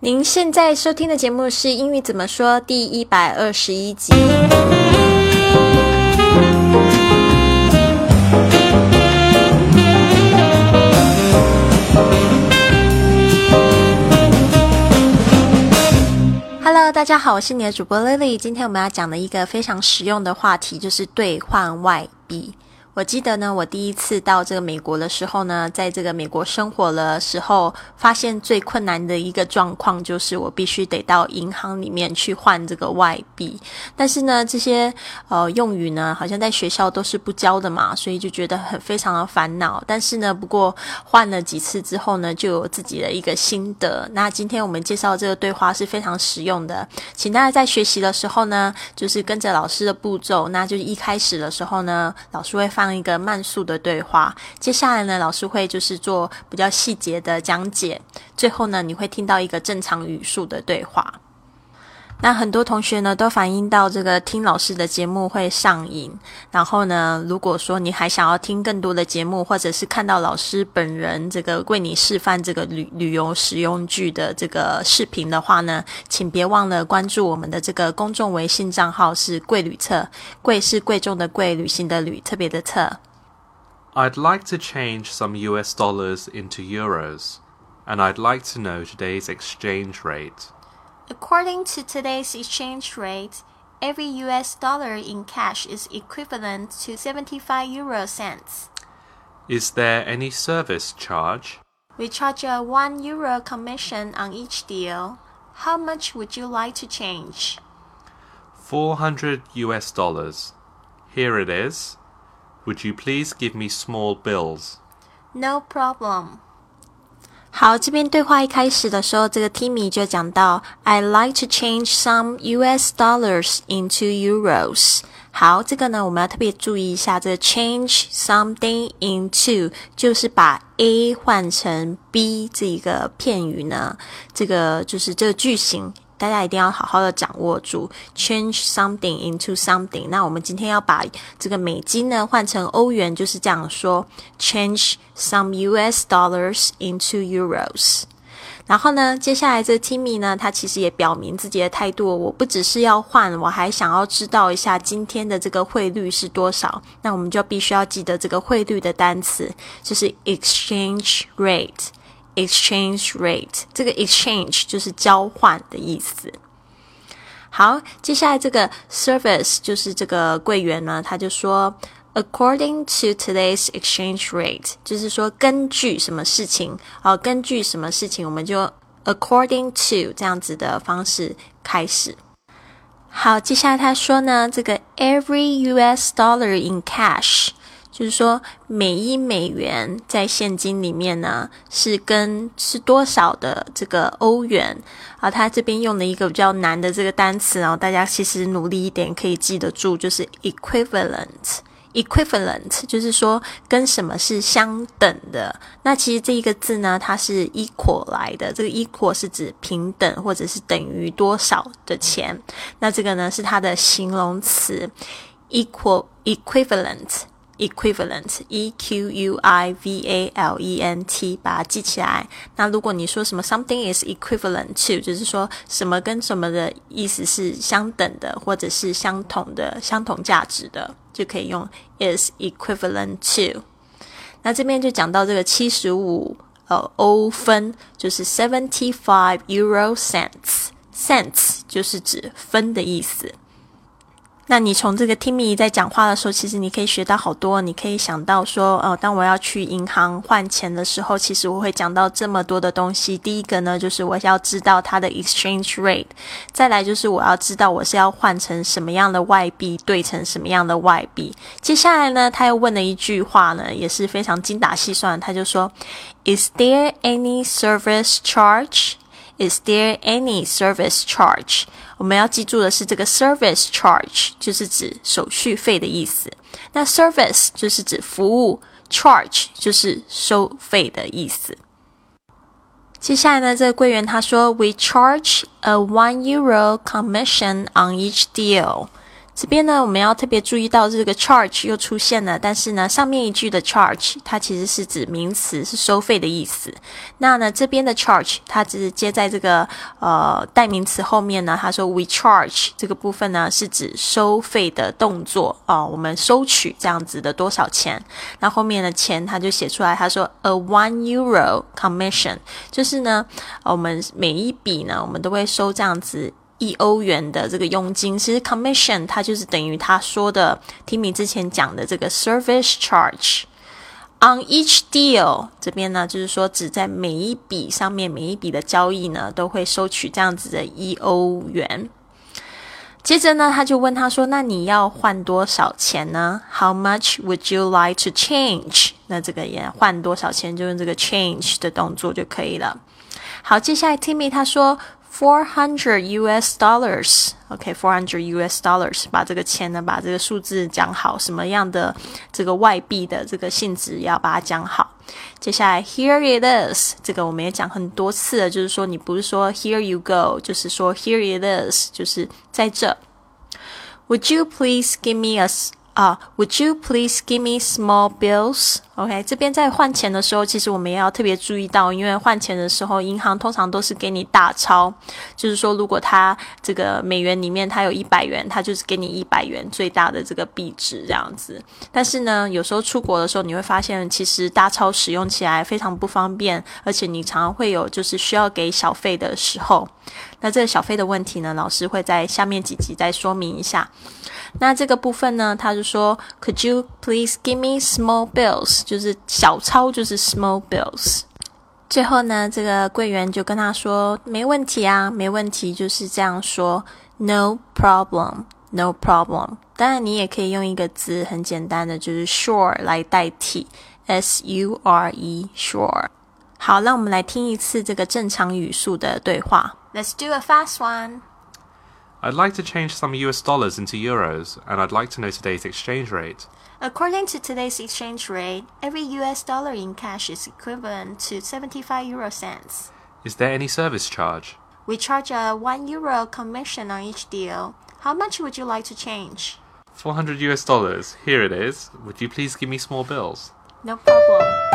您现在收听的节目是《英语怎么说》第一百二十一集。Hello，大家好，我是你的主播 Lily。今天我们要讲的一个非常实用的话题，就是兑换外币。我记得呢，我第一次到这个美国的时候呢，在这个美国生活的时候，发现最困难的一个状况就是我必须得到银行里面去换这个外币。但是呢，这些呃用语呢，好像在学校都是不教的嘛，所以就觉得很非常的烦恼。但是呢，不过换了几次之后呢，就有自己的一个心得。那今天我们介绍这个对话是非常实用的，请大家在学习的时候呢，就是跟着老师的步骤，那就是一开始的时候呢，老师会放。一个慢速的对话，接下来呢，老师会就是做比较细节的讲解，最后呢，你会听到一个正常语速的对话。那很多同学呢都反映到这个听老师的节目会上瘾，然后呢，如果说你还想要听更多的节目，或者是看到老师本人这个为你示范这个旅旅游实用句的这个视频的话呢，请别忘了关注我们的这个公众微信账号是贵旅册，贵是贵重的贵，旅行的旅，特别的册。I'd like to change some US dollars into euros, and I'd like to know today's exchange rate. According to today's exchange rate, every US dollar in cash is equivalent to 75 euro cents. Is there any service charge? We charge a 1 euro commission on each deal. How much would you like to change? 400 US dollars. Here it is. Would you please give me small bills? No problem. 好，这边对话一开始的时候，这个 Timmy 就讲到，I like to change some U.S. dollars into euros。好，这个呢，我们要特别注意一下，这个 change something into 就是把 A 换成 B 这一个片语呢，这个就是这个句型。大家一定要好好的掌握住，change something into something。那我们今天要把这个美金呢换成欧元，就是这样说：change some U.S. dollars into euros。然后呢，接下来这 Timmy 呢，他其实也表明自己的态度，我不只是要换，我还想要知道一下今天的这个汇率是多少。那我们就必须要记得这个汇率的单词，就是 exchange rate。Exchange rate，这个 exchange 就是交换的意思。好，接下来这个 service 就是这个柜员呢，他就说，according to today's exchange rate，就是说根据什么事情啊，根据什么事情，我们就 according to 这样子的方式开始。好，接下来他说呢，这个 every U.S. dollar in cash。就是说，每一美元在现金里面呢，是跟是多少的这个欧元啊？他这边用了一个比较难的这个单词，然后大家其实努力一点可以记得住，就是 equivalent。equivalent 就是说跟什么是相等的。那其实这一个字呢，它是 equal 来的，这个 equal 是指平等或者是等于多少的钱。那这个呢是它的形容词，equal equivalent。Equivalent e q u i v a l e n t，把它记起来。那如果你说什么 something is equivalent to，就是说什么跟什么的意思是相等的，或者是相同的、相同价值的，就可以用 is equivalent to。那这边就讲到这个七十五呃欧分，就是 seventy five euro cents，cents 就是指分的意思。那你从这个 Timmy 在讲话的时候，其实你可以学到好多。你可以想到说，呃，当我要去银行换钱的时候，其实我会讲到这么多的东西。第一个呢，就是我要知道它的 exchange rate；再来就是我要知道我是要换成什么样的外币，兑成什么样的外币。接下来呢，他又问了一句话呢，也是非常精打细算。他就说：“Is there any service charge？” Is there any service charge？我们要记住的是，这个 service charge 就是指手续费的意思。那 service 就是指服务，charge 就是收费的意思。接下来呢，这个柜员他说：“We charge a one euro commission on each deal。” 这边呢，我们要特别注意到这个 charge 又出现了，但是呢，上面一句的 charge 它其实是指名词，是收费的意思。那呢，这边的 charge 它只是接在这个呃代名词后面呢，他说 we charge 这个部分呢是指收费的动作啊，我们收取这样子的多少钱。那后面的钱他就写出来，他说 a one euro commission，就是呢，我们每一笔呢，我们都会收这样子。一欧元的这个佣金，其实 commission 它就是等于他说的 Timmy 之前讲的这个 service charge on each deal 这边呢，就是说只在每一笔上面每一笔的交易呢，都会收取这样子的一欧元。接着呢，他就问他说：“那你要换多少钱呢？How much would you like to change？” 那这个也换多少钱，就用这个 change 的动作就可以了。好，接下来 Timmy 他说。Four hundred U.S. dollars，OK，four hundred U.S. dollars，把这个钱呢，把这个数字讲好，什么样的这个外币的这个性质要把它讲好。接下来，Here it is，这个我们也讲很多次了，就是说你不是说 Here you go，就是说 Here it is，就是在这。Would you please give me a 啊，Would you please give me small bills？OK，这边在换钱的时候，其实我们也要特别注意到，因为换钱的时候，银行通常都是给你大钞，就是说，如果它这个美元里面它有一百元，它就是给你一百元最大的这个币值这样子。但是呢，有时候出国的时候，你会发现其实大钞使用起来非常不方便，而且你常常会有就是需要给小费的时候。那这个小费的问题呢，老师会在下面几集再说明一下。那这个部分呢，他就说，Could you please give me small bills？就是小钞，就是 small bills。最后呢，这个柜员就跟他说，没问题啊，没问题，就是这样说，No problem，No problem。当然，你也可以用一个字，很简单的，就是 Sure 来代替，S U R E，Sure。好，那我们来听一次这个正常语速的对话。Let's do a fast one. I'd like to change some US dollars into euros, and I'd like to know today's exchange rate. According to today's exchange rate, every US dollar in cash is equivalent to 75 euro cents. Is there any service charge? We charge a 1 euro commission on each deal. How much would you like to change? 400 US dollars. Here it is. Would you please give me small bills? No problem.